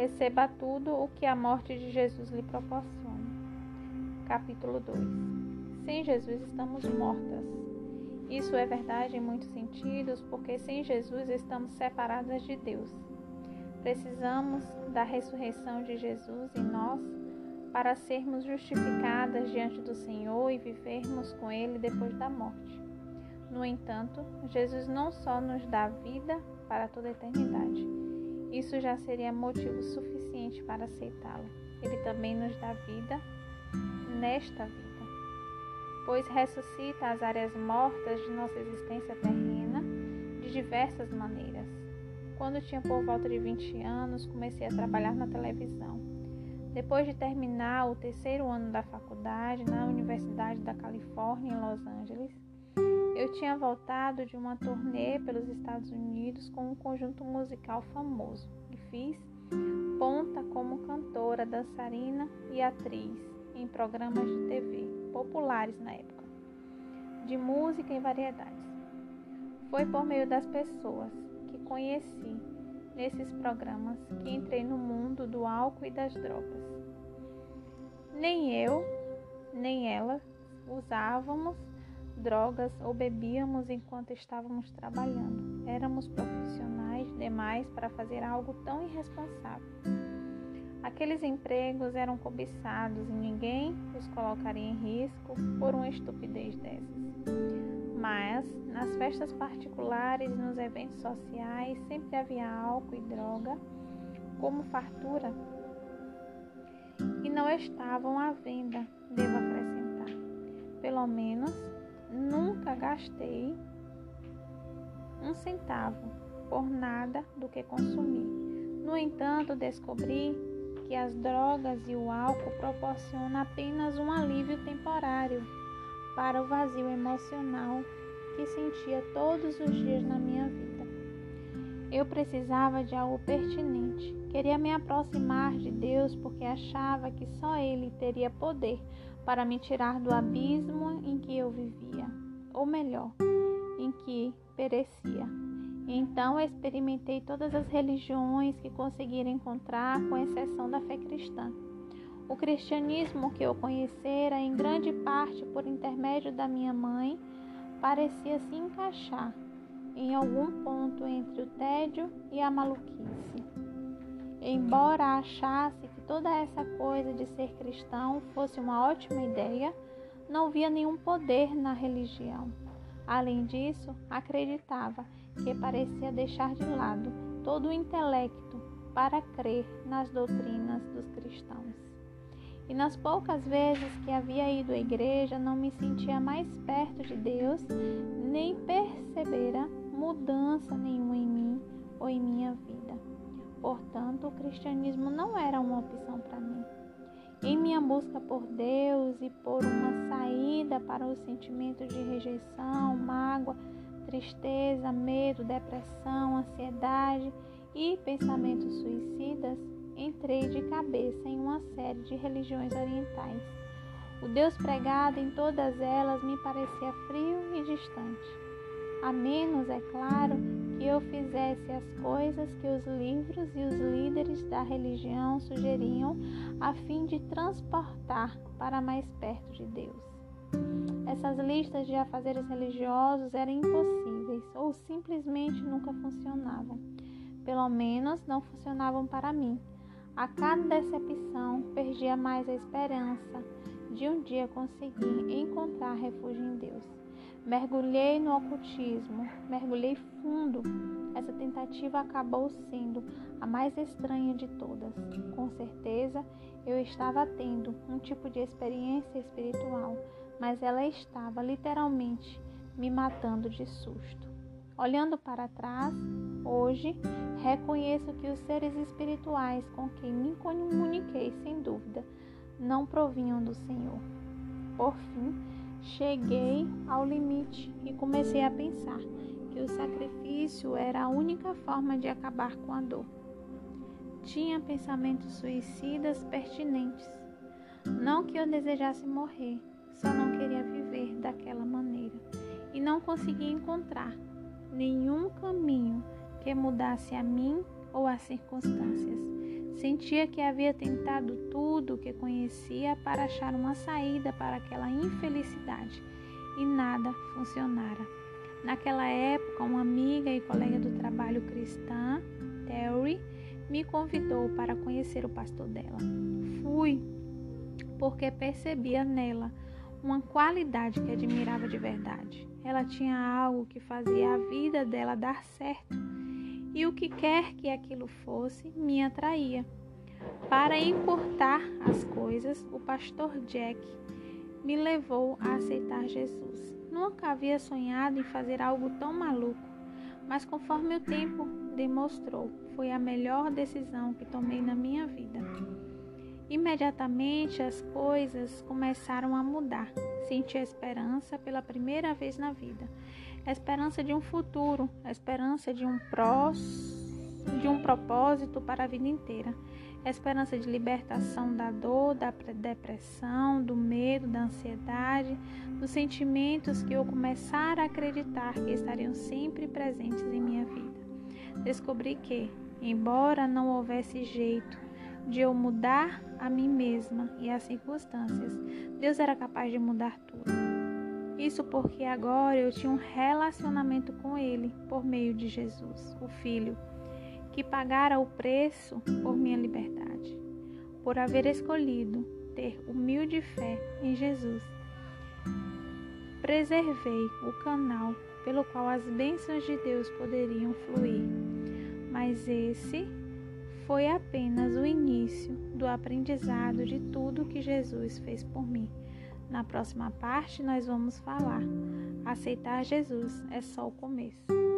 receba tudo o que a morte de Jesus lhe proporciona. Capítulo 2 Sem Jesus estamos mortas. Isso é verdade em muitos sentidos, porque sem Jesus estamos separadas de Deus. Precisamos da ressurreição de Jesus em nós para sermos justificadas diante do Senhor e vivermos com Ele depois da morte. No entanto, Jesus não só nos dá vida para toda a eternidade, isso já seria motivo suficiente para aceitá-lo. Ele também nos dá vida nesta vida, pois ressuscita as áreas mortas de nossa existência terrena de diversas maneiras. Quando tinha por volta de 20 anos, comecei a trabalhar na televisão. Depois de terminar o terceiro ano da faculdade na Universidade da Califórnia, em Los Angeles, eu tinha voltado de uma turnê pelos Estados Unidos com um conjunto musical famoso e fiz ponta como cantora, dançarina e atriz em programas de TV populares na época, de música e variedades. Foi por meio das pessoas que conheci nesses programas que entrei no mundo do álcool e das drogas. Nem eu, nem ela usávamos drogas ou bebíamos enquanto estávamos trabalhando. Éramos profissionais demais para fazer algo tão irresponsável. Aqueles empregos eram cobiçados e ninguém os colocaria em risco por uma estupidez dessas. Mas nas festas particulares e nos eventos sociais sempre havia álcool e droga como fartura e não estavam à venda, devo acrescentar. Pelo menos nunca gastei um centavo por nada do que consumi. No entanto, descobri que as drogas e o álcool proporcionam apenas um alívio temporário para o vazio emocional que sentia todos os dias na minha vida. Eu precisava de algo pertinente. Queria me aproximar de Deus porque achava que só Ele teria poder para me tirar do abismo em que eu vivia, ou melhor, em que perecia. Então experimentei todas as religiões que conseguira encontrar, com exceção da fé cristã. O cristianismo que eu conhecera, em grande parte por intermédio da minha mãe, parecia se encaixar em algum ponto entre o tédio e a maluquice. Embora achasse toda essa coisa de ser cristão fosse uma ótima ideia, não via nenhum poder na religião. Além disso, acreditava que parecia deixar de lado todo o intelecto para crer nas doutrinas dos cristãos. E nas poucas vezes que havia ido à igreja, não me sentia mais perto de Deus, nem percebera mudança nenhuma em mim ou em minha vida. O cristianismo não era uma opção para mim. Em minha busca por Deus e por uma saída para os sentimentos de rejeição, mágoa, tristeza, medo, depressão, ansiedade e pensamentos suicidas, entrei de cabeça em uma série de religiões orientais. O Deus pregado em todas elas me parecia frio e distante. A menos, é claro, que eu fizesse as coisas que os livros e os líderes da religião sugeriam a fim de transportar para mais perto de Deus. Essas listas de afazeres religiosos eram impossíveis ou simplesmente nunca funcionavam. Pelo menos não funcionavam para mim. A cada decepção, perdia mais a esperança de um dia conseguir encontrar refúgio em Deus. Mergulhei no ocultismo, mergulhei fundo. Essa tentativa acabou sendo a mais estranha de todas. Com certeza, eu estava tendo um tipo de experiência espiritual, mas ela estava literalmente me matando de susto. Olhando para trás, hoje reconheço que os seres espirituais com quem me comuniquei, sem dúvida, não provinham do Senhor. Por fim, cheguei ao limite e comecei a pensar que o sacrifício era a única forma de acabar com a dor. Tinha pensamentos suicidas pertinentes. Não que eu desejasse morrer, só não queria viver daquela maneira e não conseguia encontrar nenhum caminho que mudasse a mim ou as circunstâncias. Sentia que havia tentado tudo o que conhecia para achar uma saída para aquela infelicidade e nada funcionara. Naquela época, uma amiga e colega do trabalho cristã, Terry, me convidou para conhecer o pastor dela. Fui porque percebia nela uma qualidade que admirava de verdade. Ela tinha algo que fazia a vida dela dar certo e o que quer que aquilo fosse me atraía. Para importar as coisas, o pastor Jack me levou a aceitar Jesus. Nunca havia sonhado em fazer algo tão maluco, mas conforme o tempo demonstrou, foi a melhor decisão que tomei na minha vida. Imediatamente as coisas começaram a mudar. Senti a esperança pela primeira vez na vida. A esperança de um futuro, a esperança de um prós, de um propósito para a vida inteira. A esperança de libertação da dor, da depressão, do medo, da ansiedade, dos sentimentos que eu começar a acreditar que estariam sempre presentes em minha vida. Descobri que, embora não houvesse jeito de eu mudar a mim mesma e as circunstâncias, Deus era capaz de mudar tudo. Isso porque agora eu tinha um relacionamento com Ele por meio de Jesus, o Filho, que pagara o preço por minha liberdade, por haver escolhido ter humilde fé em Jesus. Preservei o canal pelo qual as bênçãos de Deus poderiam fluir, mas esse foi apenas o início do aprendizado de tudo que Jesus fez por mim. Na próxima parte, nós vamos falar: aceitar Jesus é só o começo.